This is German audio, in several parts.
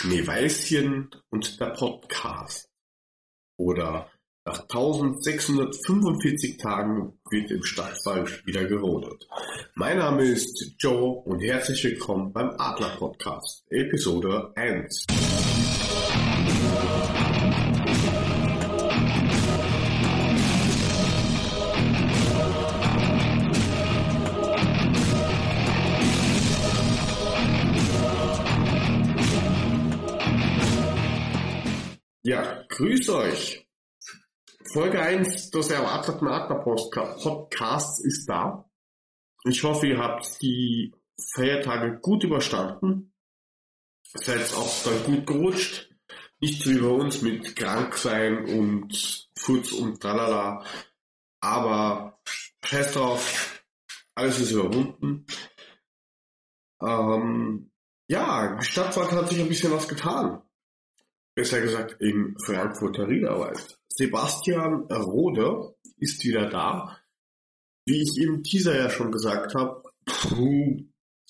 Schneeweißchen und der Podcast. Oder nach 1645 Tagen wird im Stadtwald wieder gerodet. Mein Name ist Joe und herzlich willkommen beim Adler Podcast, Episode 1. Ja, grüß euch. Folge 1 des erwarteten Adler Podcasts ist da. Ich hoffe, ihr habt die Feiertage gut überstanden. Seid auch dann gut gerutscht. Nicht wie bei uns mit krank sein und Furz und tralala. Aber scheiß drauf, alles ist überwunden. Ähm, ja, die Stadtwald hat sich ein bisschen was getan besser gesagt im Frankfurter Riederwald. Sebastian Rode ist wieder da. Wie ich im Teaser ja schon gesagt habe,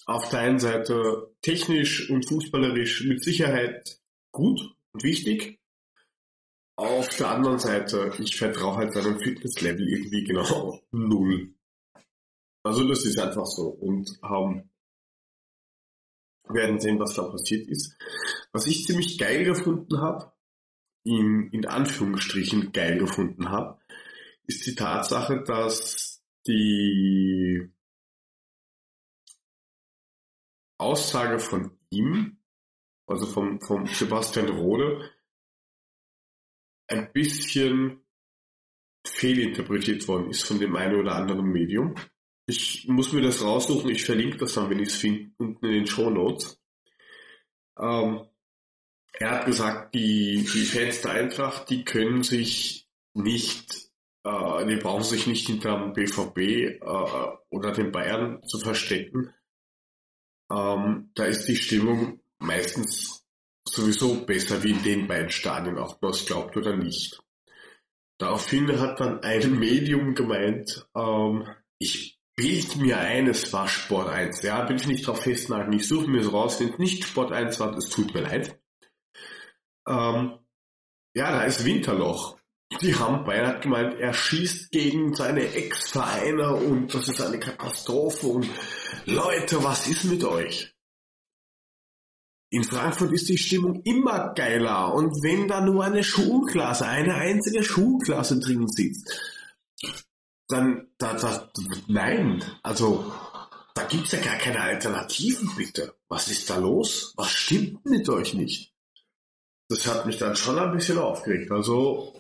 auf der einen Seite technisch und fußballerisch mit Sicherheit gut und wichtig. Auf der anderen Seite, ich vertraue halt seinem Fitnesslevel irgendwie genau null. Also das ist einfach so. Und ähm, werden sehen, was da passiert ist. Was ich ziemlich geil gefunden habe, in, in Anführungsstrichen geil gefunden habe, ist die Tatsache, dass die Aussage von ihm, also vom, vom Sebastian Rode, ein bisschen fehlinterpretiert worden ist von dem einen oder anderen Medium. Ich muss mir das raussuchen, ich verlinke das dann, wenn ich es finde, unten in den Show Notes. Ähm, er hat gesagt, die, die Fans der Eintracht, die können sich nicht, äh, die brauchen sich nicht hinter dem BVB äh, oder den Bayern zu verstecken. Ähm, da ist die Stimmung meistens sowieso besser wie in den beiden Stadien, ob man es glaubt oder nicht. Daraufhin hat dann ein Medium gemeint, ähm, ich bild mir ein, es war Sport 1. Ja, bin ich nicht drauf festnageln. Ich suche mir es raus, wenn es nicht Sport 1 war, es tut mir leid. Ähm, ja, da ist Winterloch. Die haben beinahe gemeint, er schießt gegen seine Ex-Vereine und das ist eine Katastrophe und Leute, was ist mit euch? In Frankfurt ist die Stimmung immer geiler und wenn da nur eine Schulklasse, eine einzige Schulklasse drin sitzt, dann, da, da, nein, also, da gibt's ja gar keine Alternativen, bitte. Was ist da los? Was stimmt mit euch nicht? Das hat mich dann schon ein bisschen aufgeregt. Also,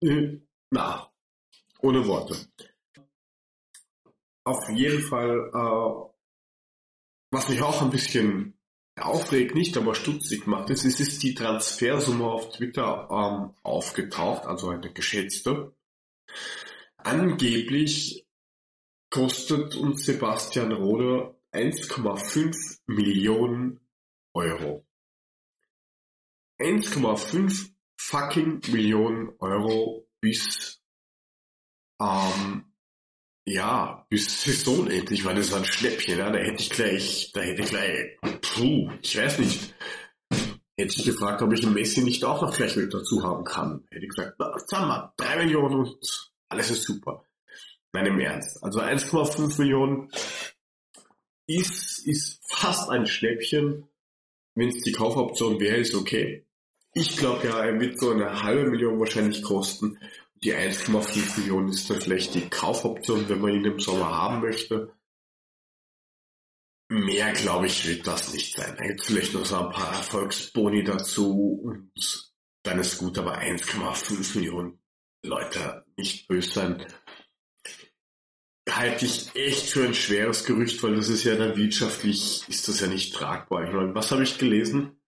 äh, na, ohne Worte. Auf jeden Fall, äh, was mich auch ein bisschen aufregt, nicht aber stutzig macht, ist, es ist die Transfersumme auf Twitter ähm, aufgetaucht, also eine geschätzte. Angeblich kostet uns Sebastian Rode 1,5 Millionen Euro. 1,5 fucking Millionen Euro bis ähm, ja, bis Saison endlich, weil das war ein Schnäppchen, ja, da hätte ich gleich, da hätte ich gleich, puh, ich weiß nicht, hätte ich gefragt, ob ich ein Messi nicht auch noch gleich mit dazu haben kann. Hätte ich gesagt, na, sagen wir, drei Millionen und alles ist super. Nein, im Ernst. Also 1,5 Millionen ist, ist fast ein Schnäppchen. Wenn es die Kaufoption wäre, ist okay. Ich glaube ja, er wird so eine halbe Million wahrscheinlich kosten. Die 1,5 Millionen ist dann vielleicht die Kaufoption, wenn man ihn im Sommer haben möchte. Mehr, glaube ich, wird das nicht sein. Da gibt vielleicht noch so ein paar Erfolgsboni dazu und dann ist gut, aber 1,5 Millionen Leute nicht böse sein, halte ich echt für ein schweres Gerücht, weil das ist ja dann wirtschaftlich, ist das ja nicht tragbar. Ich meine, was habe ich gelesen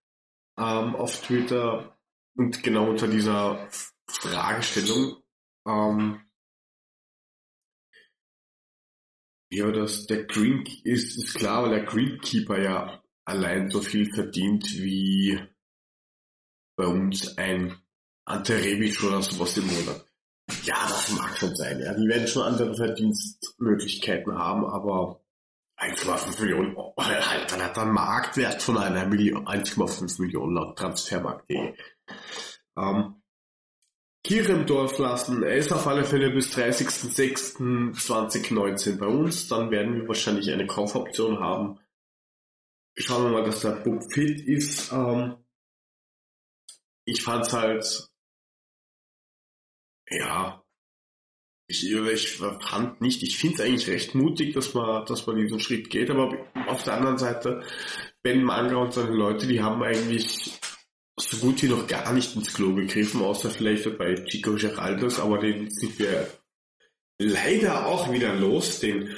ähm, auf Twitter und genau unter dieser Fragestellung, ähm, ja, dass der Green ist, ist klar, weil der Greenkeeper ja allein so viel verdient wie bei uns ein Ante oder sowas im Monat. Ja, das mag schon sein. Ja. Die werden schon andere Verdienstmöglichkeiten haben, aber 1,5 Millionen, halt, dann hat er einen Marktwert von einer Million, 1,5 Millionen laut Transfermarkt.de. Ähm, Kirche im Dorf lassen. Er ist auf alle Fälle bis 30.06.2019 bei uns. Dann werden wir wahrscheinlich eine Kaufoption haben. Schauen wir mal, dass der Bub fit ist. Ähm, ich fand's halt, ja, ich, ich fand nicht, ich finde es eigentlich recht mutig, dass man, dass man diesen Schritt geht, aber auf der anderen Seite, Ben Manga und seine Leute, die haben eigentlich so gut wie noch gar nicht ins Klo gegriffen, außer vielleicht bei Chico Geraldos, aber den sind wir leider auch wieder los, den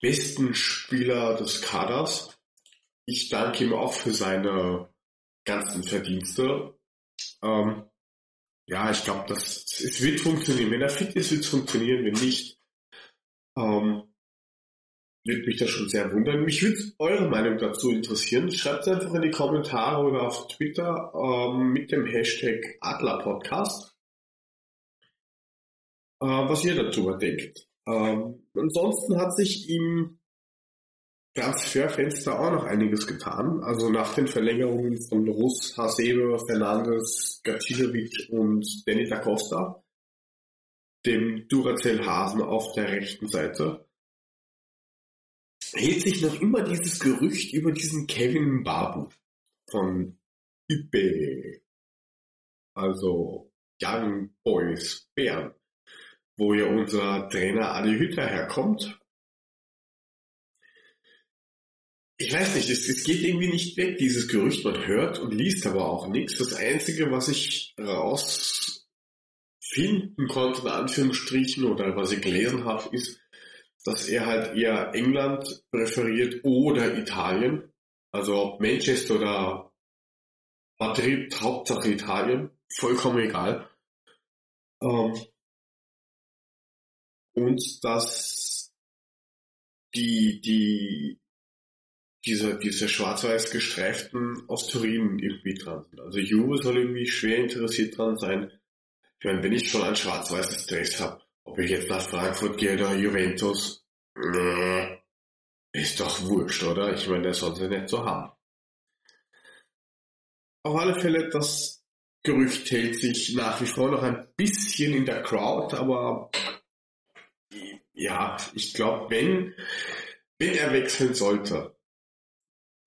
besten Spieler des Kaders. Ich danke ihm auch für seine ganzen Verdienste. Ähm, ja, ich glaube, es wird funktionieren. Wenn er fit ist, wird es funktionieren. Wenn nicht, ähm, würde mich das schon sehr wundern. Mich würde eure Meinung dazu interessieren. Schreibt es einfach in die Kommentare oder auf Twitter ähm, mit dem Hashtag Adlerpodcast, äh, was ihr dazu denkt. Ähm, ansonsten hat sich im Transferfenster auch noch einiges getan. Also nach den Verlängerungen von Russ, Hasebe, Fernandes, Gacinovic und Danny da Costa, dem Duracell Hasen auf der rechten Seite, hält sich noch immer dieses Gerücht über diesen Kevin Babu von Ipe, also Young Boys Bern, wo ja unser Trainer Adi Hütter herkommt. Ich weiß nicht, es, es geht irgendwie nicht weg, dieses Gerücht. Man hört und liest aber auch nichts. Das Einzige, was ich rausfinden konnte, in Anführungsstrichen, oder was ich gelesen habe, ist, dass er halt eher England präferiert oder Italien. Also ob Manchester oder Madrid, Hauptsache Italien, vollkommen egal. Ähm, und dass die, die, diese, diese schwarz-weiß gestreiften aus Turin irgendwie dran sind. Also Juve soll irgendwie schwer interessiert dran sein. Ich meine, wenn ich schon ein schwarz-weißes Dress habe, ob ich jetzt nach Frankfurt gehe oder Juventus, nee, ist doch wurscht, oder? Ich meine, der soll sie nicht so haben. Auf alle Fälle, das Gerücht hält sich nach wie vor noch ein bisschen in der Crowd, aber ja, ich glaube, wenn, wenn er wechseln sollte,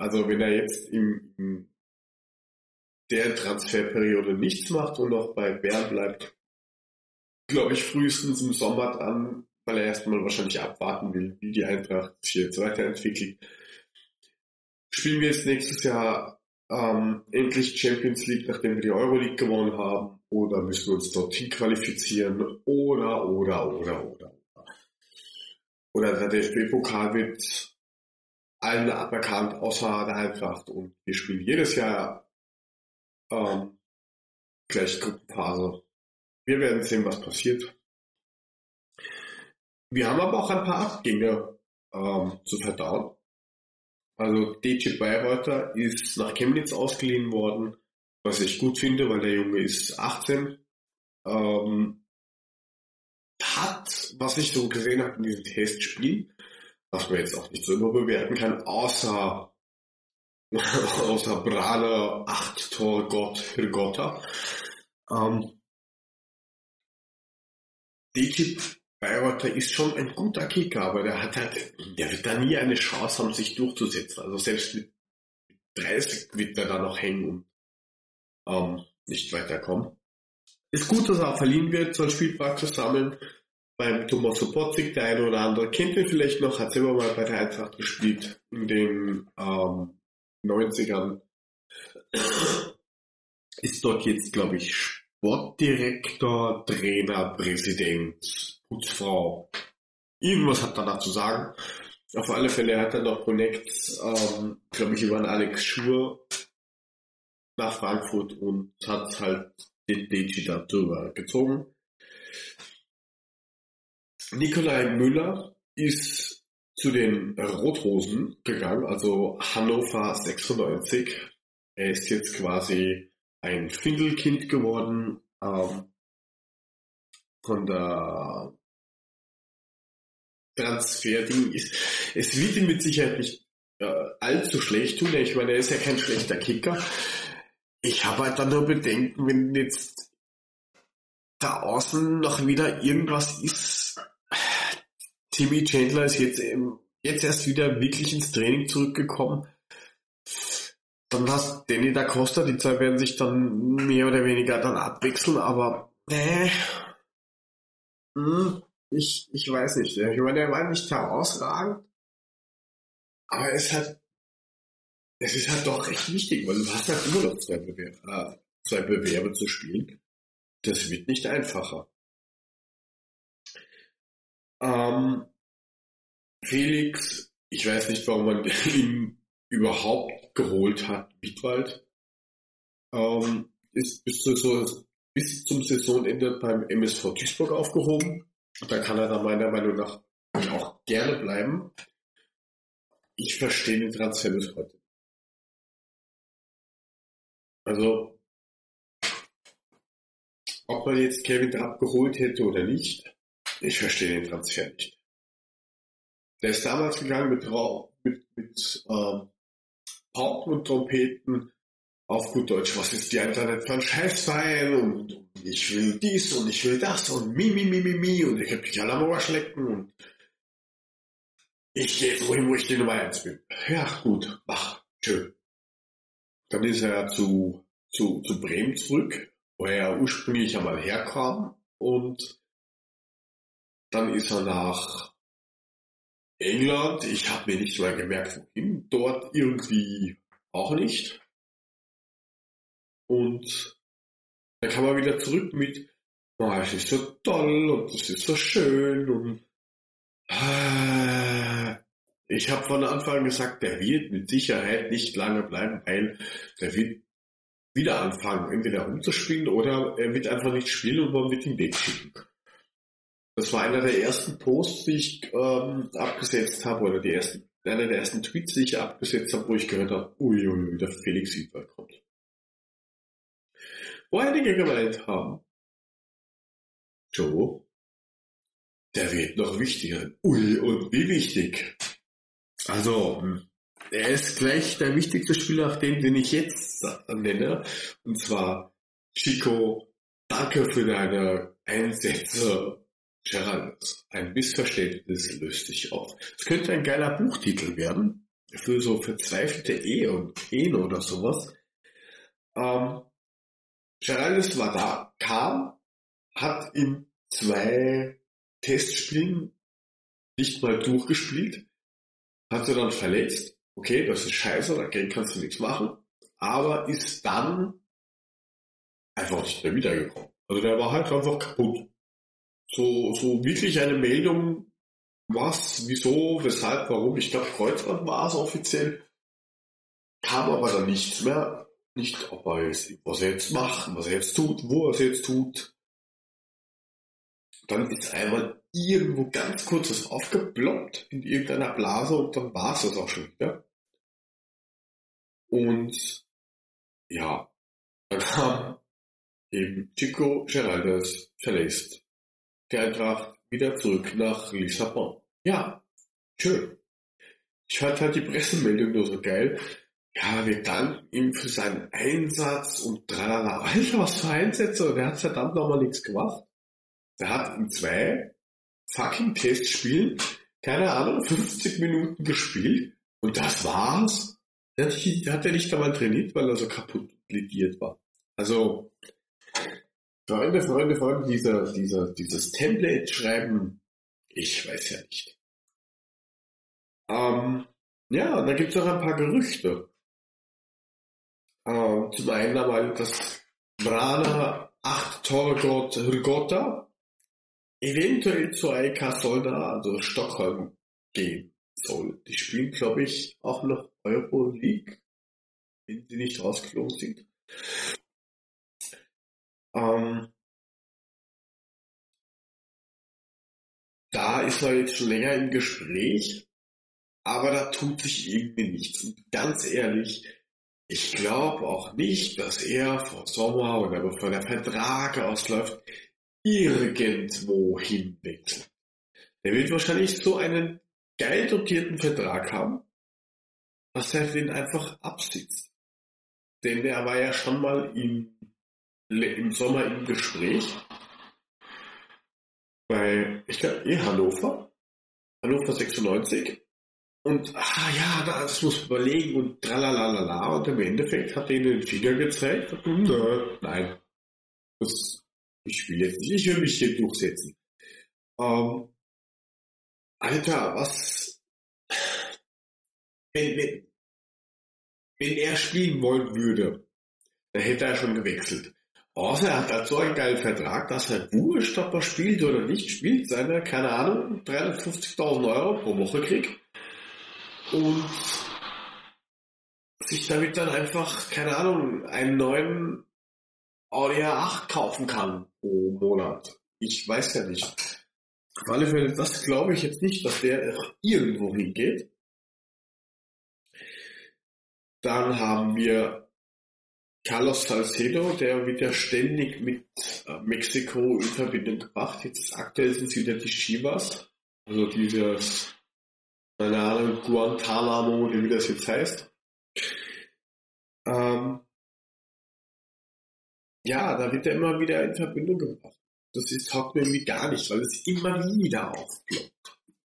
also wenn er jetzt im, in der Transferperiode nichts macht und noch bei Bern bleibt, glaube ich, frühestens im Sommer dran, weil er erstmal wahrscheinlich abwarten will, wie die Eintracht sich jetzt weiterentwickelt. Spielen wir jetzt nächstes Jahr ähm, endlich Champions League, nachdem wir die Euroleague gewonnen haben, oder müssen wir uns dorthin qualifizieren, oder, oder, oder, oder. Oder der DFB-Pokal wird allen aberkannt, außer der Eintracht. Und wir spielen jedes Jahr ähm, gleich Gruppenphase wir werden sehen, was passiert. Wir haben aber auch ein paar Abgänge ähm, zu verdauen. Also DJ Bayreuther ist nach Chemnitz ausgeliehen worden, was ich gut finde, weil der Junge ist 18. Ähm, hat, was ich so gesehen habe in diesem Testspiel, was man jetzt auch nicht so überbewerten kann, außer außer Brale, 8 Tor Gott für Gotter, ähm, Digit Bayreuther ist schon ein guter Kicker, aber der hat halt, der wird da nie eine Chance haben, sich durchzusetzen. Also selbst mit 30 wird er da noch hängen und ähm, nicht weiterkommen. Ist gut, dass er auch verliehen wird, soll Spielpraxis sammeln. Beim Thomas Sopotzig, der eine oder andere kennt ihn vielleicht noch, hat selber mal bei der Eintracht gespielt in den ähm, 90ern. Ist dort jetzt, glaube ich, Sportdirektor, Trainer, Präsident, Putzfrau. Irgendwas hat er da zu sagen. Auf alle Fälle hat er noch Connects, ähm, glaube ich, über einen Alex Schur nach Frankfurt und hat halt den Deji da drüber gezogen. Nikolai Müller ist zu den Rothosen gegangen, also Hannover 96. Er ist jetzt quasi ein Findelkind geworden ähm, von der Transferding ist, es wird ihm mit Sicherheit nicht äh, allzu schlecht tun. Ich meine, er ist ja kein schlechter Kicker. Ich habe halt dann nur Bedenken, wenn jetzt da außen noch wieder irgendwas ist. Timmy Chandler ist jetzt, jetzt erst wieder wirklich ins Training zurückgekommen. Dann hast Danny da Costa, die zwei werden sich dann mehr oder weniger dann abwechseln, aber äh, hm, ich, ich weiß nicht. Ich meine, der war nicht herausragend, aber es hat es ist halt doch recht wichtig, weil du hast halt immer noch zwei Bewerbe, äh, zwei Bewerbe zu spielen. Das wird nicht einfacher. Ähm, Felix, ich weiß nicht, warum man ihn überhaupt geholt hat, Wiedwald, ähm, ist bis, zu, bis zum Saisonende beim MSV Duisburg aufgehoben. Da kann er dann meiner Meinung nach auch gerne bleiben. Ich verstehe den Transfer bis heute. Also, ob man jetzt Kevin Trapp geholt hätte oder nicht, ich verstehe den Transfer nicht. Der ist damals gegangen mit, mit, mit ähm, Pauken und Trompeten auf gut Deutsch, was ist die Internet für ein Scheißverein und, und ich will dies und ich will das und mi, mi, mi, mi, mi und ich hab mich alle am Arsch lecken und ich gehe wohin, wo ich die Nummer eins bin. Ja, gut, mach, schön. Dann ist er zu, zu, zu Bremen zurück, wo er ursprünglich einmal herkam und dann ist er nach England. Ich habe mir nicht mal gemerkt, wohin. Dort irgendwie auch nicht. Und dann kam er wieder zurück mit, oh, es ist so toll und es ist so schön und äh, ich habe von Anfang an gesagt, der wird mit Sicherheit nicht lange bleiben, weil der wird wieder anfangen, entweder rumzuspielen oder er wird einfach nicht spielen und man wird ihn wegschicken. Das war einer der ersten Posts, die ich ähm, abgesetzt habe, oder die ersten, einer der ersten Tweets, die ich abgesetzt habe, wo ich gehört habe, uiuiui, der Felix Siebert kommt. Wo einige gemeint haben, Joe, der wird noch wichtiger. Ui, und wie wichtig. Also, er ist gleich der wichtigste Spieler, den, den ich jetzt nenne. Und zwar, Chico, danke für deine Einsätze. Gerald, ein Missverständnis löst sich auf. Es könnte ein geiler Buchtitel werden. Für so verzweifelte Ehe und Ehen oder sowas. Ähm, Geraldus war da, kam, hat in zwei Testspielen nicht mal durchgespielt, hat sie dann verletzt. Okay, das ist scheiße, dagegen kannst du nichts machen. Aber ist dann einfach nicht mehr wiedergekommen. Also der war halt einfach kaputt. So, so wirklich eine Meldung, was, wieso, weshalb, warum. Ich glaube, Kreuzband war es offiziell. Kam aber dann nichts mehr. Nicht, ob er jetzt, was er jetzt macht, was er jetzt tut, wo er es jetzt tut. Dann ist einmal irgendwo ganz kurz was aufgeploppt in irgendeiner Blase und dann war es das auch schon wieder. Und ja, dann kam eben Chico Geraldes verlässt die Eintracht wieder zurück nach Lissabon. Ja, schön. Ich fand halt die Pressemeldung nur so geil. Ja, wir danken ihm für seinen Einsatz und tralala. Alter, was für Einsätze? Der hat verdammt nochmal nichts gemacht. Der hat in zwei fucking Testspielen, keine Ahnung, 50 Minuten gespielt und das war's. Der hat, hat er nicht einmal trainiert, weil er so kaputt lidiert war. Also, Freunde, Freunde, Freunde, dieser, dieser, dieses Template schreiben, ich weiß ja nicht. Ähm, ja, da gibt es auch ein paar Gerüchte. Ähm, zum einen einmal, dass Brana 8 Torgot Rigotta eventuell zu AEK Solna, also Stockholm, gehen soll. Die spielen, glaube ich, auch noch Euroleague, wenn sie nicht rausgeflogen sind. Ähm, da ist er jetzt schon länger im Gespräch, aber da tut sich irgendwie nichts. Und ganz ehrlich, ich glaube auch nicht, dass er vor Sommer oder bevor der Vertrag ausläuft, irgendwo hinwechselt. Der wird wahrscheinlich so einen geil dotierten Vertrag haben, dass er den einfach absitzt. Denn er war ja schon mal im, im Sommer im Gespräch bei, ich glaube, eh Hannover, Hannover 96. Und, ah ja, das muss man überlegen und tralalala. Und im Endeffekt hat er ihnen den Finger gezeigt. Und, äh, nein, das, ich will jetzt nicht, ich will mich hier durchsetzen. Ähm, Alter, was, wenn, wenn, wenn er spielen wollen würde, dann hätte er schon gewechselt. Außer er hat so einen geilen Vertrag, dass er wurscht, ob er spielt oder nicht spielt, seine, keine Ahnung, 350.000 Euro pro Woche kriegt. Und sich damit dann einfach, keine Ahnung, einen neuen Audi A8 kaufen kann pro Monat. Ich weiß ja nicht. Auf alle Fälle, das glaube ich jetzt nicht, dass der irgendwo hingeht. Dann haben wir Carlos Salcedo, der wird ja ständig mit äh, Mexiko in Verbindung gebracht. Jetzt aktuell sind es wieder die Chivas, also dieses, keine Ahnung, Guantanamo, wie das jetzt heißt. Ähm, ja, da wird er immer wieder in Verbindung gebracht. Das ist, taugt mir irgendwie gar nicht, weil es immer wieder aufploppt.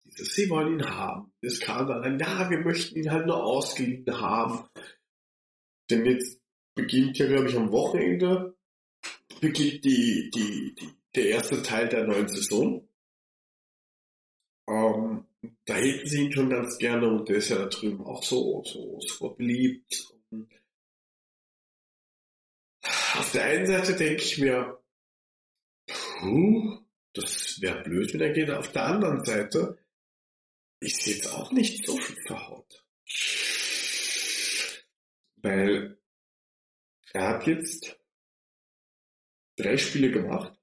Sie wollen ihn haben. Es kam dann, ja, wir möchten ihn halt nur ausgeliehen haben. Denn jetzt beginnt ja, glaube ich, am Wochenende beginnt die, die, die, der erste Teil der neuen Saison. Ähm, da hätten sie ihn schon ganz gerne und der ist ja da drüben auch so, so super beliebt. Auf der einen Seite denke ich mir, puh, das wäre blöd, wenn er geht. Auf der anderen Seite ist jetzt auch nicht so viel verhaut. Weil er hat jetzt drei Spiele gemacht,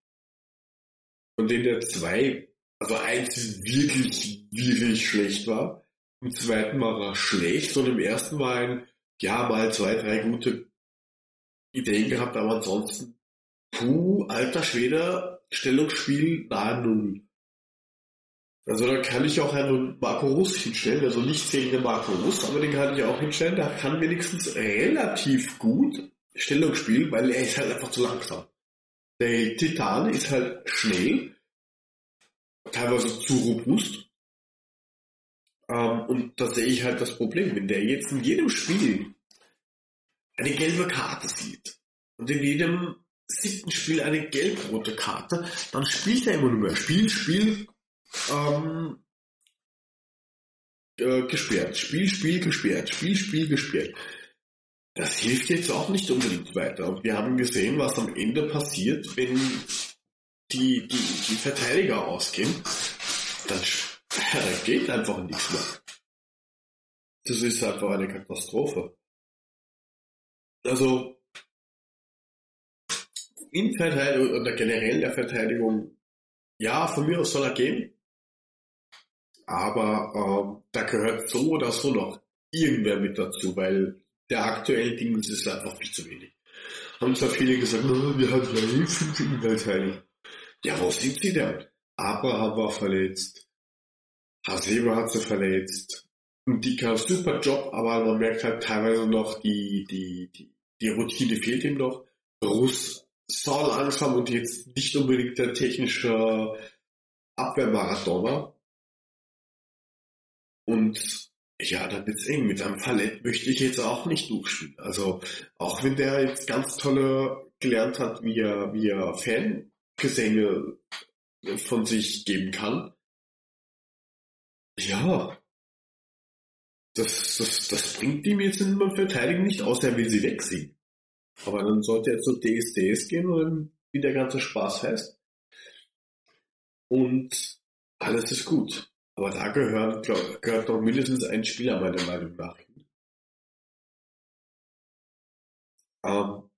von denen der zwei, also eins wirklich, wirklich schlecht war. Im zweiten war er schlecht und im ersten war ein, ja, mal zwei, drei gute Ideen gehabt, aber ansonsten, puh, alter Schwede, Stellungsspiel nahe Null. Also da kann ich auch einen Marco Russ hinstellen, also nicht zählende Marco Russ, aber den kann ich auch hinstellen, der kann wenigstens relativ gut Stellung spielen, weil er ist halt einfach zu langsam. Der Titan ist halt schnell, teilweise zu robust. Ähm, und da sehe ich halt das Problem, wenn der jetzt in jedem Spiel eine gelbe Karte sieht und in jedem siebten Spiel eine gelb-rote Karte, dann spielt er immer nur mehr Spiel, Spiel, ähm, äh, gesperrt, Spiel, Spiel, gesperrt, Spiel, Spiel, gesperrt das hilft jetzt auch nicht unbedingt weiter. Wir haben gesehen, was am Ende passiert, wenn die, die, die Verteidiger ausgehen. Dann da geht einfach nichts mehr. Das ist einfach eine Katastrophe. Also, in Verteidigung oder generell der Verteidigung, ja, von mir aus soll er gehen. Aber äh, da gehört so oder so noch irgendwer mit dazu, weil der aktuellen Dinge ist es einfach viel zu wenig. Haben zwar viele gesagt, oh, wir haben ja eh fünf Innenverteidiger. Ja, wo sind sie denn? Abraham war verletzt. Haseba hat sie verletzt. Und die kann super Job, aber man merkt halt teilweise noch, die, die, die, die Routine fehlt ihm noch. Russ sau langsam und jetzt nicht unbedingt der technische Abwehrmaradona. Und ja, da wird's eng. Mit einem Fallett möchte ich jetzt auch nicht durchspielen. Also, auch wenn der jetzt ganz tolle gelernt hat, wie er, wie er Fangesänge von sich geben kann. Ja. Das, das, das bringt ihm jetzt in beim Verteidigen nicht aus, er will sie wegsehen. Aber dann sollte er zu DSDS gehen und wie der ganze Spaß heißt. Und alles ist gut. Aber da gehört, glaub, gehört doch mindestens ein Spieler meiner Meinung nach hin. Ähm,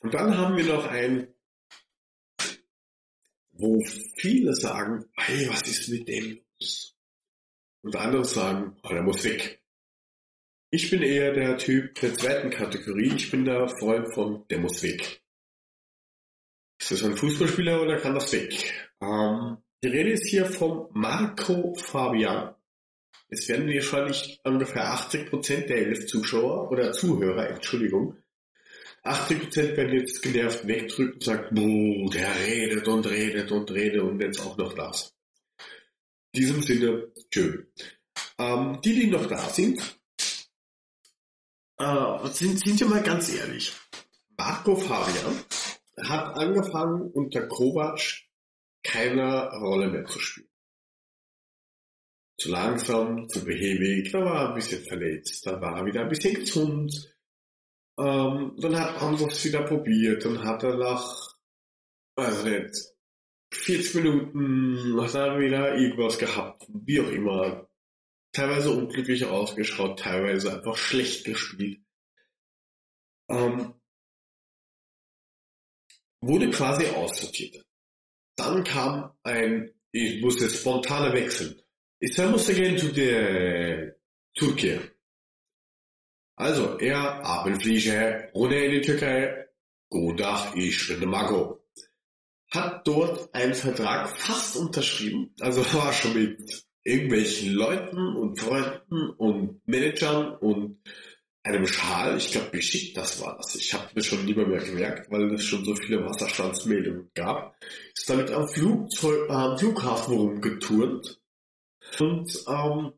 und dann haben wir noch ein, wo viele sagen, hey, was ist mit dem los? Und andere sagen, oh, der muss weg. Ich bin eher der Typ der zweiten Kategorie. Ich bin der Freund von, der muss weg. Ist das ein Fußballspieler oder kann das weg? Ähm, Die Rede ist hier vom Marco Fabian. Es werden wahrscheinlich ungefähr 80% der elf Zuschauer oder Zuhörer, Entschuldigung, 80% werden jetzt genervt wegdrücken und sagen, boah, der redet und redet und redet und jetzt auch noch das. In diesem Sinne, schön. Ähm, die, die noch da sind, äh, sind, sind ja mal ganz ehrlich. Marco Fabian hat angefangen unter Kovac keine Rolle mehr zu spielen. Zu langsam, zu behäbig, da war ein bisschen verletzt, da war er wieder ein bisschen gesund. Ähm, dann hat Andros wieder probiert, dann hat er nach, weiß nicht, 40 Minuten hat er wieder irgendwas gehabt, wie auch immer. Teilweise unglücklich ausgeschaut, teilweise einfach schlecht gespielt. Ähm, wurde quasi aussortiert. Dann kam ein, ich musste spontaner wechseln. Ich musste gehen zu der Türkei. Also, er, Abelflieger, ohne in die Türkei, Godach, ich bin der Mago. Hat dort einen Vertrag fast unterschrieben, also war schon mit irgendwelchen Leuten und Freunden und Managern und einem Schal, ich glaube geschickt das war das. Ich habe mir schon lieber mehr gemerkt, weil es schon so viele Wasserstandsmeldungen gab. Ist damit am, Flugzeug, äh, Flughafen rumgeturnt und ähm,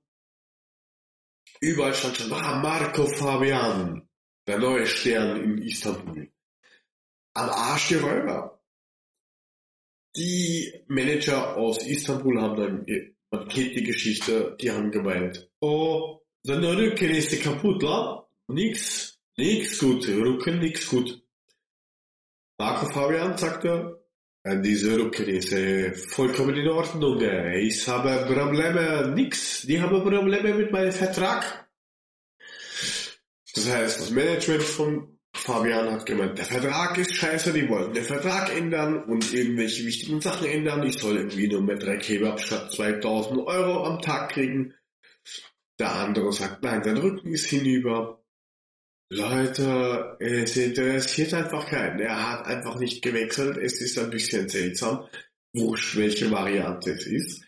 überall stand schon, ah, Marco Fabian, der neue Stern in Istanbul. Am Arsch der Räuber. Die Manager aus Istanbul haben dann, man kennt die Geschichte, die haben gemeint, oh, seine Rücken ist kaputt, la? Nix, nix gut, Rücken nix gut. Marco Fabian sagte, diese Rücken ist vollkommen in Ordnung. Ich habe Probleme, nix. Die haben Probleme mit meinem Vertrag. Das heißt, das Management von Fabian hat gemeint, der Vertrag ist scheiße, die wollten den Vertrag ändern und irgendwelche wichtigen Sachen ändern. Ich soll irgendwie nur mit drei Kebab statt 2000 Euro am Tag kriegen. Der andere sagt, nein, sein Rücken ist hinüber. Leute, es interessiert einfach keinen. Er hat einfach nicht gewechselt. Es ist ein bisschen seltsam, wurscht, welche Variante es ist.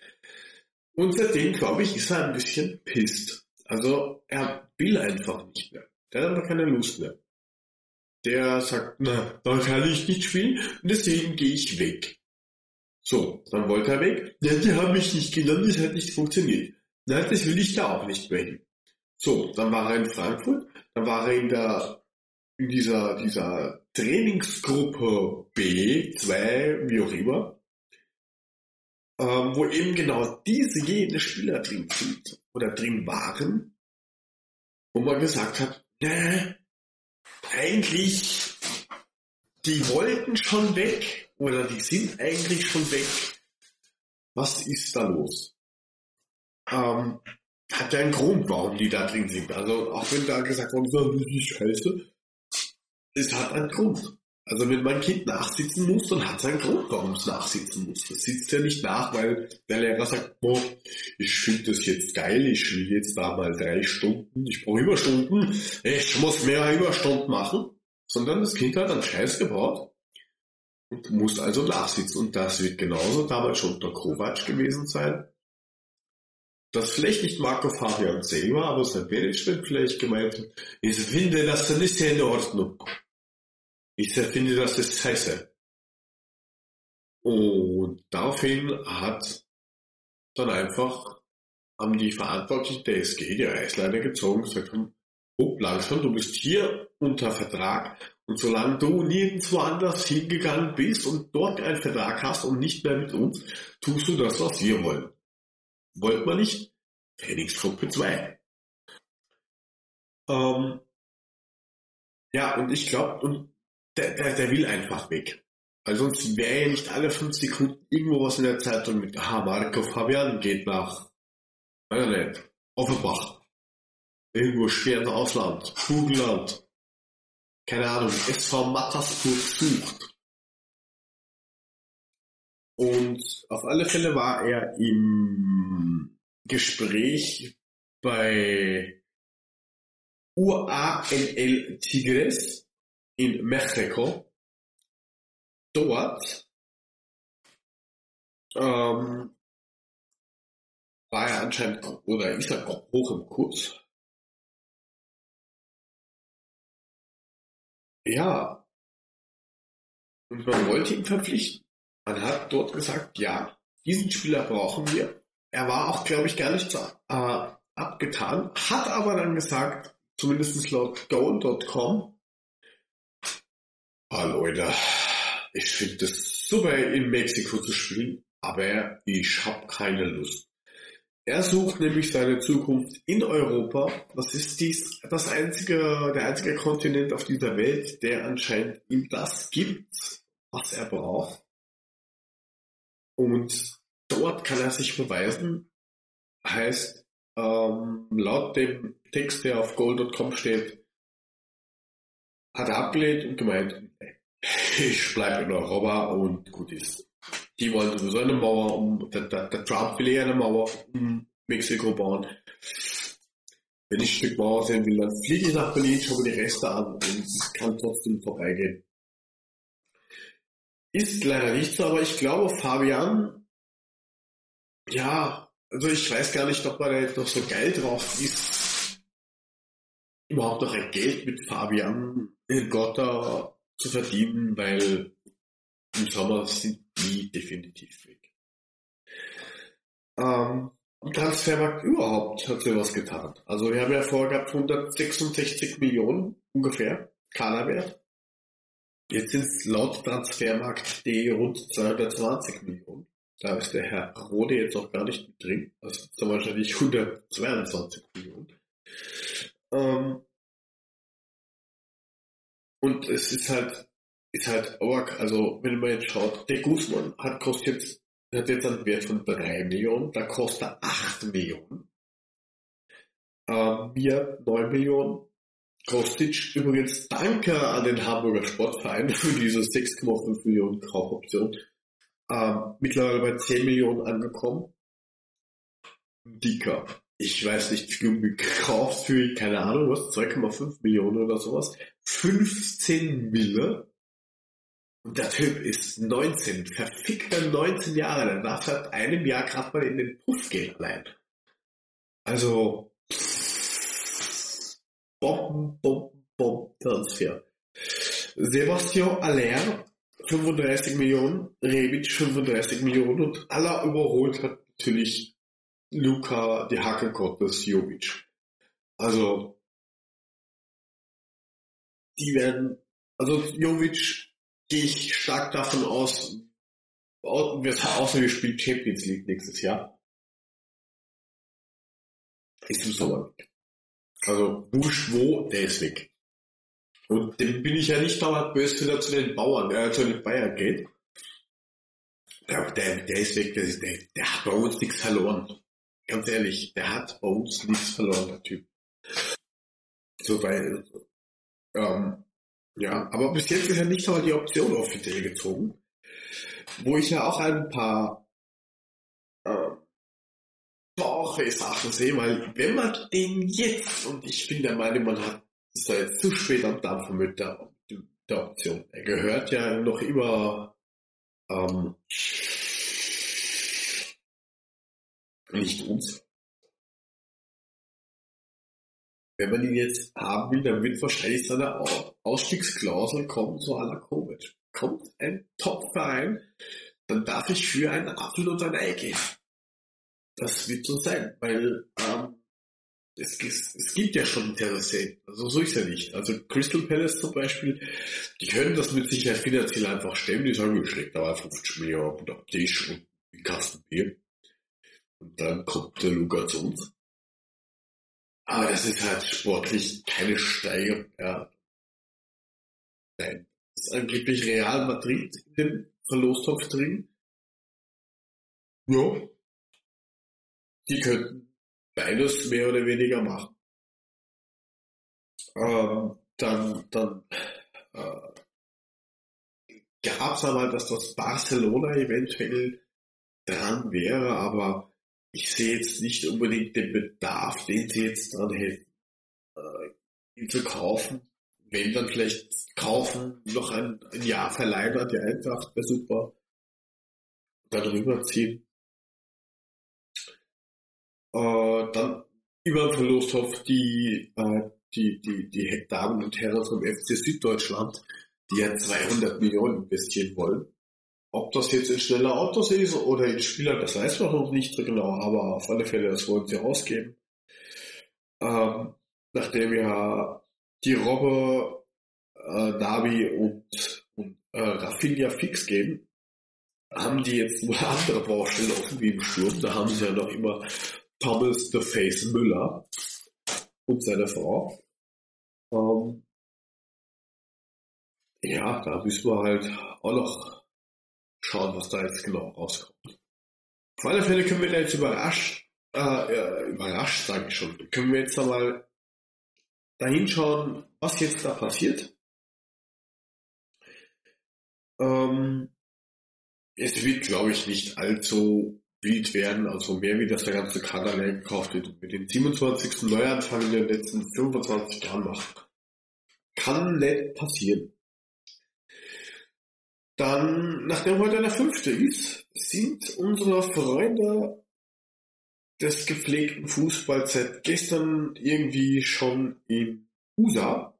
Und seitdem, glaube ich, ist er ein bisschen pisst. Also, er will einfach nicht mehr. Der hat aber keine Lust mehr. Der sagt, na, da kann ich nicht spielen und deswegen gehe ich weg. So, dann wollte er weg. Ja, die haben mich nicht genommen, das hat nicht funktioniert. Nein, das will ich da auch nicht mehr hin. So, dann war er in Frankfurt, dann war er in der in dieser, dieser Trainingsgruppe B2, wie auch immer, ähm, wo eben genau diese jene Spieler drin sind oder drin waren, wo man gesagt hat, ne, eigentlich, die wollten schon weg oder die sind eigentlich schon weg. Was ist da los? Ähm, hat ja einen Grund, warum die da drin sind. Also auch wenn da gesagt worden ist, das ist scheiße, es hat einen Grund. Also wenn mein Kind nachsitzen muss, dann hat es einen Grund, warum es nachsitzen muss. Das sitzt ja nicht nach, weil der Lehrer sagt, boah, ich finde das jetzt geil, ich will jetzt da mal drei Stunden, ich brauche Überstunden, ich muss mehr Überstunden machen. Sondern das Kind hat einen Scheiß gebaut und muss also nachsitzen. Und das wird genauso damals schon unter Kovac gewesen sein das vielleicht nicht Marco Fabian selber, aber sein Management vielleicht gemeint ich finde das nicht in Ordnung. Ich finde das ist scheiße. Und daraufhin hat dann einfach haben die Verantwortlichen der SG die Reißleine gezogen und gesagt haben, oh, langsam, du bist hier unter Vertrag und solange du nirgendwo anders hingegangen bist und dort einen Vertrag hast und nicht mehr mit uns, tust du das, was wir wollen. Wollt man nicht? Trainingsgruppe 2. Ähm, ja, und ich glaube, und der, der, der will einfach weg. Weil sonst wäre ja nicht alle fünf Sekunden irgendwo was in der Zeitung mit, aha, Marco Fabian geht nach, weiß nicht, Offenbach. Irgendwo schwer im Ausland, Burgenland. Keine Ahnung, SV Mattersburg sucht. Und auf alle Fälle war er im Gespräch bei UANL Tigres in Mexiko. Dort ähm, war er anscheinend, oder ist er hoch im Kurs. Ja. Und man wollte ihn verpflichten. Man hat dort gesagt, ja, diesen Spieler brauchen wir. Er war auch, glaube ich, gar nicht so äh, abgetan, hat aber dann gesagt, zumindest laut goal.com, ah Leute, ich finde es super in Mexiko zu spielen, aber ich habe keine Lust. Er sucht nämlich seine Zukunft in Europa. Das ist dies, das einzige, der einzige Kontinent auf dieser Welt, der anscheinend ihm das gibt, was er braucht. Und dort kann er sich beweisen. Heißt, ähm, laut dem Text, der auf goal.com steht, hat er abgelehnt und gemeint, ich bleibe in Europa und gut ist. Die wollen sowieso eine Mauer um, der, der, der Trump will eher eine Mauer um Mexiko bauen. Wenn ich ein Stück Mauer sehen will, dann fliege ich nach Berlin, schaue mir die Reste an und kann trotzdem vorbeigehen. Ist leider nicht so, aber ich glaube, Fabian, ja, also ich weiß gar nicht, ob man da jetzt noch so geil drauf ist, überhaupt noch ein Geld mit Fabian Gotter zu verdienen, weil im Sommer sind die definitiv weg. Ähm, am Transfermarkt überhaupt hat sich was getan. Also wir haben ja vorher gehabt 166 Millionen ungefähr Kaderwert. Jetzt sind es laut Transfermarkt.de rund 220 Millionen. Da ist der Herr Rode jetzt auch gar nicht mit drin. Das sind wahrscheinlich 122 Millionen. Ähm, und es ist halt, ist halt arg. Also, wenn man jetzt schaut, der Guzman hat kostet jetzt, hat jetzt einen Wert von 3 Millionen, da kostet er 8 Millionen. Ähm, mir 9 Millionen. Kostic, übrigens danke an den Hamburger Sportverein für diese 6,5 Millionen Kaufoption ähm, mittlerweile bei 10 Millionen angekommen. Dicker. Ich weiß nicht, gekauft für, keine Ahnung, was, 2,5 Millionen oder sowas. 15 Mille. Und der Typ ist 19, verfickter 19 Jahre. Der darf seit einem Jahr gerade mal in den Puff gehen allein. Also, Bomben, Bomben, Bomben, Transfer. Sebastian Aller 35 Millionen, Rebic 35 Millionen und aller überholt hat natürlich Luca die Hacke Gottes Jovic. Also, die werden, also Jovic gehe ich stark davon aus, außer wir spielen Champions League nächstes Jahr. Ist im Sommer weg. Also, wurscht wo, der ist weg. Und dem bin ich ja nicht dauernd böse, wenn er zu den Bauern, äh, zu den Bayern geht. Der, der, der ist weg, der, ist, der, der hat bei uns nichts verloren. Ganz ehrlich, der hat bei uns nichts verloren, der Typ. So, weil, ähm, ja, aber bis jetzt ist ja nicht mal die Option offiziell gezogen. Wo ich ja auch ein paar Sachen sehe, weil wenn man den jetzt, und ich bin der Meinung, man hat ist da jetzt zu spät am Dampfen mit der, der Option. Er gehört ja noch immer ähm, nicht uns. Wenn man ihn jetzt haben will, dann wird wahrscheinlich seine Ausstiegsklausel kommen, à la Covid. Kommt ein Top-Verein, dann darf ich für einen Apfel und ein Ei gehen. Das wird so sein, weil ähm, es, es, es gibt ja schon Interesse. Also so ist ja nicht. Also Crystal Palace zum Beispiel, die können das mit Sicherheit finanziell einfach stemmen. Die sagen, ich schlägt da 50 Millionen auf Tisch und einen Kasten Bier. Und dann kommt der Luca zu uns. Aber das ist halt sportlich keine Steigerung. Ja. Nein. Das ist angeblich Real Madrid in den Verlostopf drin. Ja. Die könnten beides mehr oder weniger machen. Ähm, dann dann äh, gab es aber, dass das Barcelona eventuell dran wäre, aber ich sehe jetzt nicht unbedingt den Bedarf, den sie jetzt dran hätten, äh, ihn zu kaufen. Wenn dann vielleicht kaufen, noch ein, ein Jahr verleihen an die Eintracht, wäre super. dann rüberziehen. Äh, dann über den Verlusthof die, äh, die, die, die Damen und Herren vom FC Süddeutschland, die ja 200 Millionen investieren wollen. Ob das jetzt in schnelle Autos ist oder in Spieler, das weiß man noch nicht so genau, aber auf alle Fälle, das wollen sie ausgeben. Ähm, nachdem ja die Robbe, äh, Navi und, und äh, Rafinha fix geben, haben die jetzt wohl andere Baustellen irgendwie im Sturm. Da haben sie ja noch immer Thomas the Face Müller und seine Frau. Ähm, ja, da müssen wir halt auch noch schauen, was da jetzt genau rauskommt. Auf alle Fälle können wir jetzt überrascht, äh, überrascht sage ich schon, können wir jetzt einmal dahin schauen, was jetzt da passiert. Ähm, es wird, glaube ich, nicht allzu wild werden, also mehr wie das der ganze Kader leer gekauft wird mit den 27. Neuanfang in den letzten 25 Jahren macht. Kann nicht passieren. Dann, nachdem heute der fünfte ist, sind unsere Freunde des gepflegten Fußballs seit gestern irgendwie schon in USA.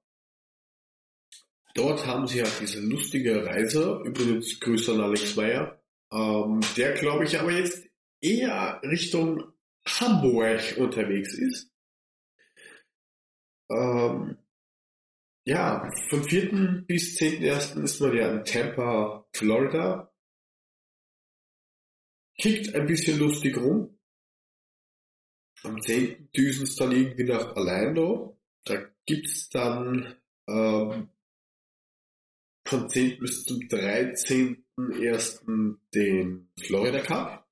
Dort haben sie ja diese lustige Reise, übrigens Grüße an Alex Meyer, ähm, der glaube ich aber jetzt eher Richtung Hamburg unterwegs ist. Ähm, ja, vom 4. bis 10.1. ist man ja in Tampa, Florida. Kickt ein bisschen lustig rum. Am 10. düsen es dann irgendwie nach Orlando. Da gibt's dann ähm, von 10. bis zum 13.1. den Florida Cup.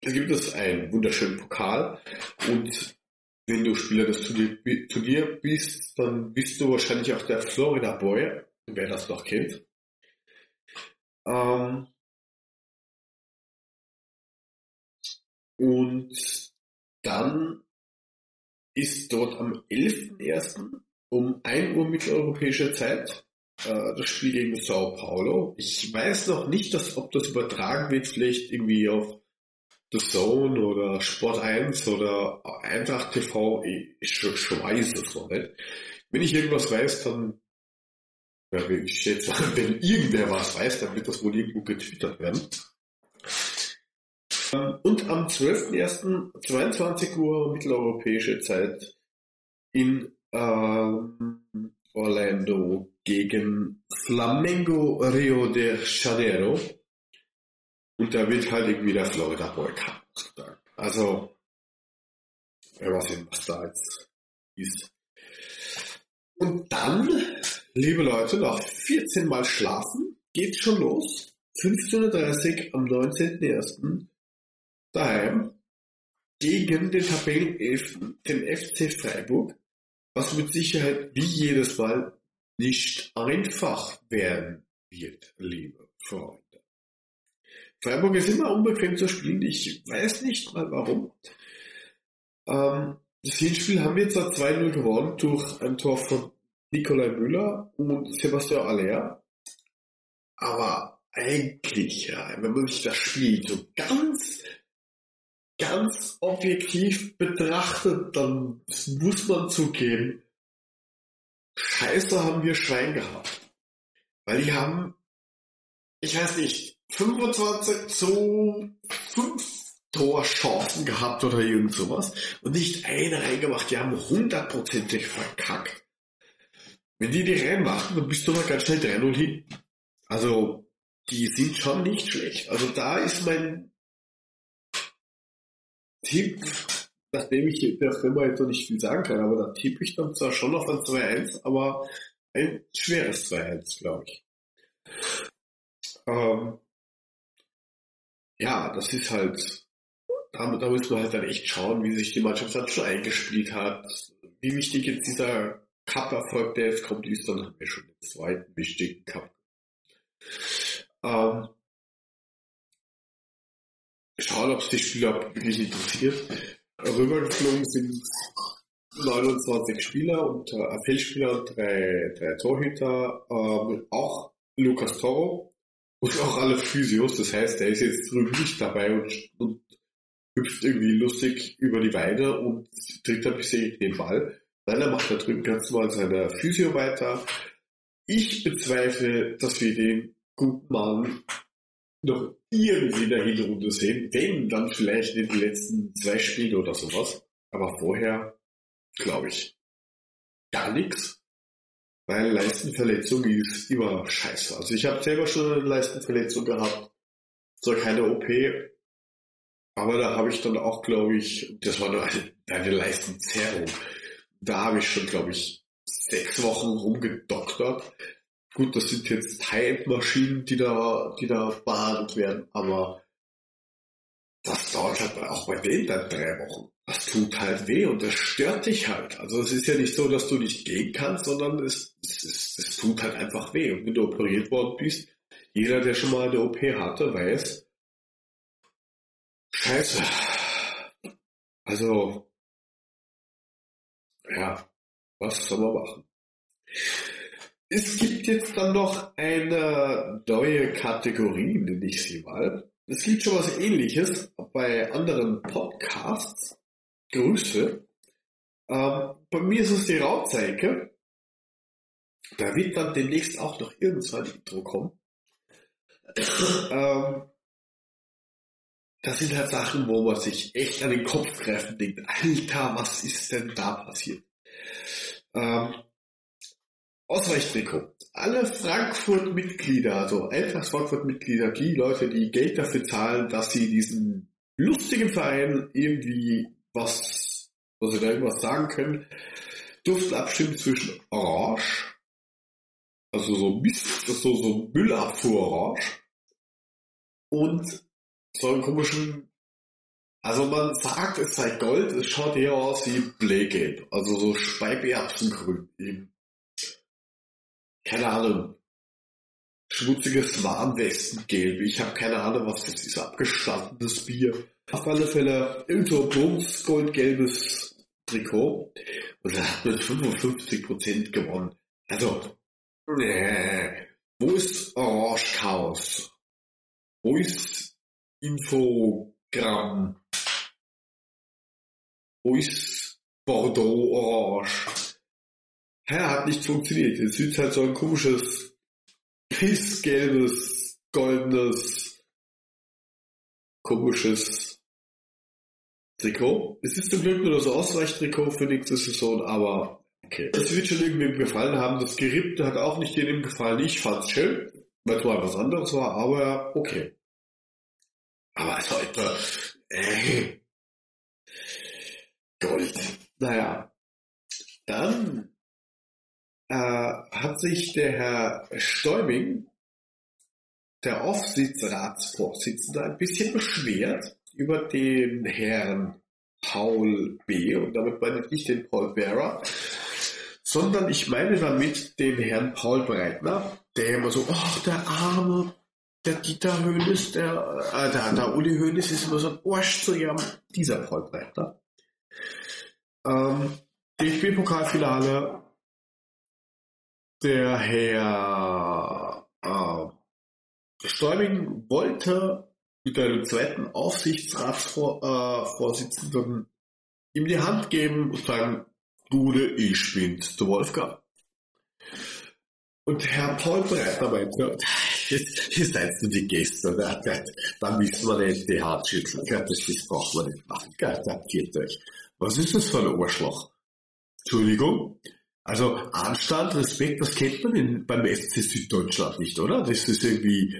Da gibt es einen wunderschönen Pokal und wenn du Spieler des Turnier bist, dann bist du wahrscheinlich auch der Florida Boy, wer das noch kennt. Ähm und dann ist dort am 11.01. um 1 Uhr mitteleuropäischer Zeit äh, das Spiel gegen Sao Paulo. Ich weiß noch nicht, dass, ob das übertragen wird, vielleicht irgendwie auf The Zone oder Sport 1 oder Eintracht TV, ich, ich, weiß es noch nicht. Wenn ich irgendwas weiß, dann, ja, ich schätze, wenn irgendwer was weiß, dann wird das wohl irgendwo getwittert werden. Ähm, und am 12.01. 22 Uhr mitteleuropäische Zeit in ähm, Orlando gegen Flamengo Rio de Janeiro und da wird halt irgendwie der Florida Boy ausgetragen. Also, wir mal sehen, was da jetzt ist. Und dann, liebe Leute, nach 14 Mal schlafen, geht's schon los. 15.30 Uhr am 19.01. daheim gegen den Tabellenelften, den FC Freiburg, was mit Sicherheit wie jedes Mal nicht einfach werden wird, liebe Freunde. Freiburg ist immer unbequem zu spielen. Ich weiß nicht mal warum. Ähm, das Hinspiel haben wir zwar 2-0 gewonnen durch ein Tor von Nikolai Müller und Sebastian Aller. Aber eigentlich, ja, wenn man sich das Spiel so ganz, ganz objektiv betrachtet, dann muss man zugeben, scheiße haben wir Schwein gehabt. Weil die haben, ich weiß nicht, 25 zu 5 Torchancen gehabt oder irgend sowas und nicht eine reingemacht. Die haben hundertprozentig verkackt. Wenn die die reinmachen, dann bist du mal ganz schnell 3-0 hin. Also, die sind schon nicht schlecht. Also da ist mein Tipp, nachdem ich der Firma jetzt noch nicht viel sagen kann, aber da tippe ich dann zwar schon auf ein 2-1, aber ein schweres 2-1, glaube ich. Ähm, ja, das ist halt, da, da müssen wir halt dann echt schauen, wie sich die Mannschaft dann schon eingespielt hat. Wie wichtig jetzt dieser Cup-Erfolg, der jetzt kommt, ist, dann haben wir schon den zweiten wichtigen Cup. Ähm, schauen, ob es die Spieler wirklich interessiert. Rübergeflogen sind 29 Spieler und äh, Feldspieler und drei, drei Torhüter, ähm, auch Lukas Toro, Und auch alle Physios, das heißt, er ist jetzt drüben nicht dabei und, und hüpft irgendwie lustig über die Weide und tritt ein bisschen den Ball. Nein, er macht da drüben ganz normal seine Physio weiter. Ich bezweifle, dass wir den guten Mann noch irgendwie in der Hinrunde sehen. Wenn, dann vielleicht in den letzten zwei Spielen oder sowas. Aber vorher, glaube ich, gar nichts. Weil Leistenverletzung ist immer scheiße. Also ich habe selber schon eine Leistenverletzung gehabt. Zwar keine OP, aber da habe ich dann auch, glaube ich, das war nur eine, eine Leistenzerrung. Da habe ich schon, glaube ich, sechs Wochen rumgedoktert. Gut, das sind jetzt High-End-Maschinen, die da, die da behandelt werden, aber das dauert halt auch bei denen dann drei Wochen. Das tut halt weh und das stört dich halt. Also es ist ja nicht so, dass du nicht gehen kannst, sondern es, es, es, es tut halt einfach weh. Und wenn du operiert worden bist, jeder, der schon mal eine OP hatte, weiß, scheiße. Also, ja, was soll man machen? Es gibt jetzt dann noch eine neue Kategorie, nenne ich sie mal. Es gibt schon was ähnliches bei anderen Podcasts. Grüße. Ähm, bei mir ist es die Rauzeige. Da wird dann demnächst auch noch irgendwann ein Intro kommen. ähm, das sind halt Sachen, wo man sich echt an den Kopf greifen denkt. Alter, was ist denn da passiert? Ähm, Ausweichtrikot. Alle Frankfurt-Mitglieder, also Eintracht Frankfurt-Mitglieder, die Leute, die Geld dafür zahlen, dass sie diesen lustigen Verein irgendwie was, wo sie da irgendwas sagen können, durften abstimmen zwischen Orange, also so Mist, so, so Müllabfuhr Orange, und so einen komischen, also man sagt, es sei Gold, es schaut eher aus wie Blähgelb, also so Speibeerbsengrün eben keine Ahnung, schmutziges Warnwestengelb. Ich habe keine Ahnung, was das ist. Abgestandenes Bier. Auf alle Fälle irgend so bums goldgelbes Trikot. Und er hat mit 55% gewonnen. Also, äh, wo ist Orange Chaos? Wo ist Infogramm? Wo ist Bordeaux Orange? Ja, hat nicht funktioniert. Jetzt sieht halt so ein komisches, pissgelbes, goldenes, komisches Trikot. Es ist zum Glück nur das Ausweichtrikot für nächste Saison, aber okay. Es wird schon irgendwem gefallen haben. Das Gerippte hat auch nicht jedem gefallen. Ich fand's schön, weil es mal was anderes war, aber okay. Aber als heute, äh, Gold. Naja. Dann äh, hat sich der Herr Stäubing, der Aufsichtsratsvorsitzende, ein bisschen beschwert über den Herrn Paul B. Und damit meine ich nicht den Paul Bearer, sondern ich meine damit den Herrn Paul Breitner, der immer so, ach, der arme, der Dieter Höhnes, der, äh, der, der Uli Höhnes ist immer so ein Arsch zu ihrem, dieser Paul Breitner. Ähm, DFB-Pokalfinale der Herr äh, Stäubing wollte mit einem zweiten Aufsichtsratsvorsitzenden äh, ihm die Hand geben und sagen, du, ich bin der Wolfgang. Und Herr Paul Breiter meinte, jetzt, ihr seid so die Gäste, da, da, da müssen wir nicht die Hand schütteln, das, das braucht man nicht machen, da geht euch. Was ist das für ein Arschloch? Entschuldigung, also Anstand, Respekt, das kennt man in, beim FC Süddeutschland nicht, oder? Das ist irgendwie,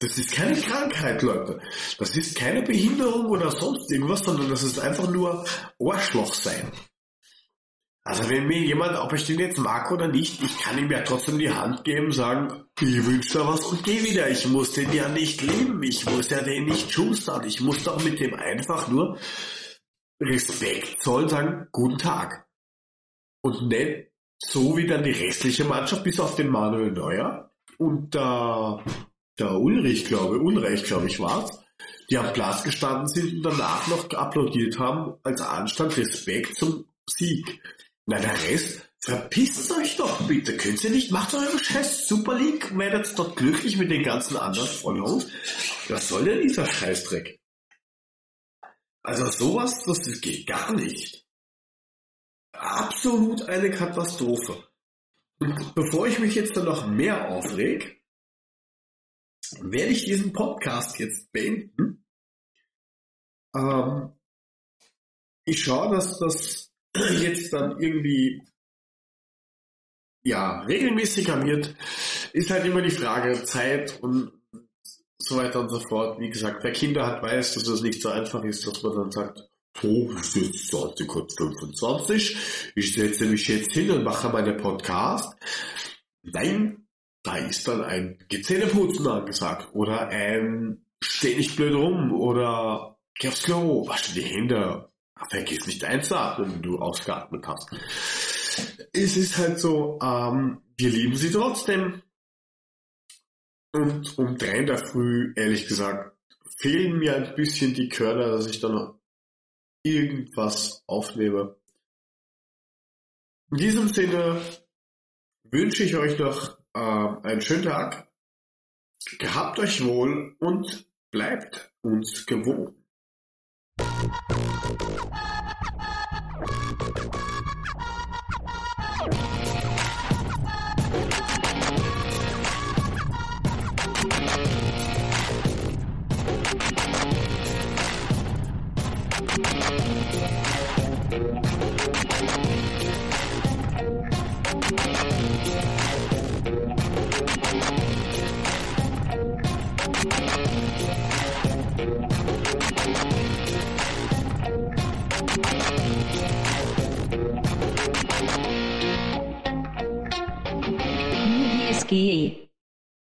das ist keine Krankheit, Leute. Das ist keine Behinderung oder sonst irgendwas, sondern das ist einfach nur Arschloch sein. Also wenn mir jemand, ob ich den jetzt mag oder nicht, ich kann ihm ja trotzdem die Hand geben, sagen, ich wünsche da was und geh wieder. Ich muss den ja nicht lieben, ich muss ja den nicht schustern. Ich muss doch mit dem einfach nur Respekt zollen, sagen, guten Tag. Und nicht so wie dann die restliche Mannschaft, bis auf den Manuel Neuer und der, der Ulrich, glaube Ulreich, glaube ich, war's, die am Platz gestanden sind und danach noch applaudiert haben als Anstand, Respekt zum Sieg. Na, der Rest, verpisst euch doch bitte. Könnt ihr nicht, macht eure scheiß Super League, werdet dort glücklich mit den ganzen anderen Followers. Was soll denn dieser Scheißdreck? Also sowas, das geht gar nicht. Absolut eine Katastrophe. Und bevor ich mich jetzt dann noch mehr aufreg, werde ich diesen Podcast jetzt beenden. Ähm, ich schaue, dass das jetzt dann irgendwie ja regelmäßiger wird. Ist halt immer die Frage Zeit und so weiter und so fort. Wie gesagt, wer Kinder hat, weiß, dass es nicht so einfach ist, dass man dann sagt, so, es ist 20.25 ich setze mich jetzt hin und mache meine Podcast. Nein, da ist dann ein Gezähneputzen angesagt oder ein Steh nicht blöd rum oder geh aufs Klo, wasche die Hände, vergiss nicht einzuatmen, wenn du ausgeatmet hast. Es ist halt so, ähm, wir lieben sie trotzdem. Und um drei in der Früh, ehrlich gesagt, fehlen mir ein bisschen die Körner, dass ich dann noch irgendwas aufnehme. In diesem Sinne wünsche ich euch noch äh, einen schönen Tag. Gehabt euch wohl und bleibt uns gewohnt. ski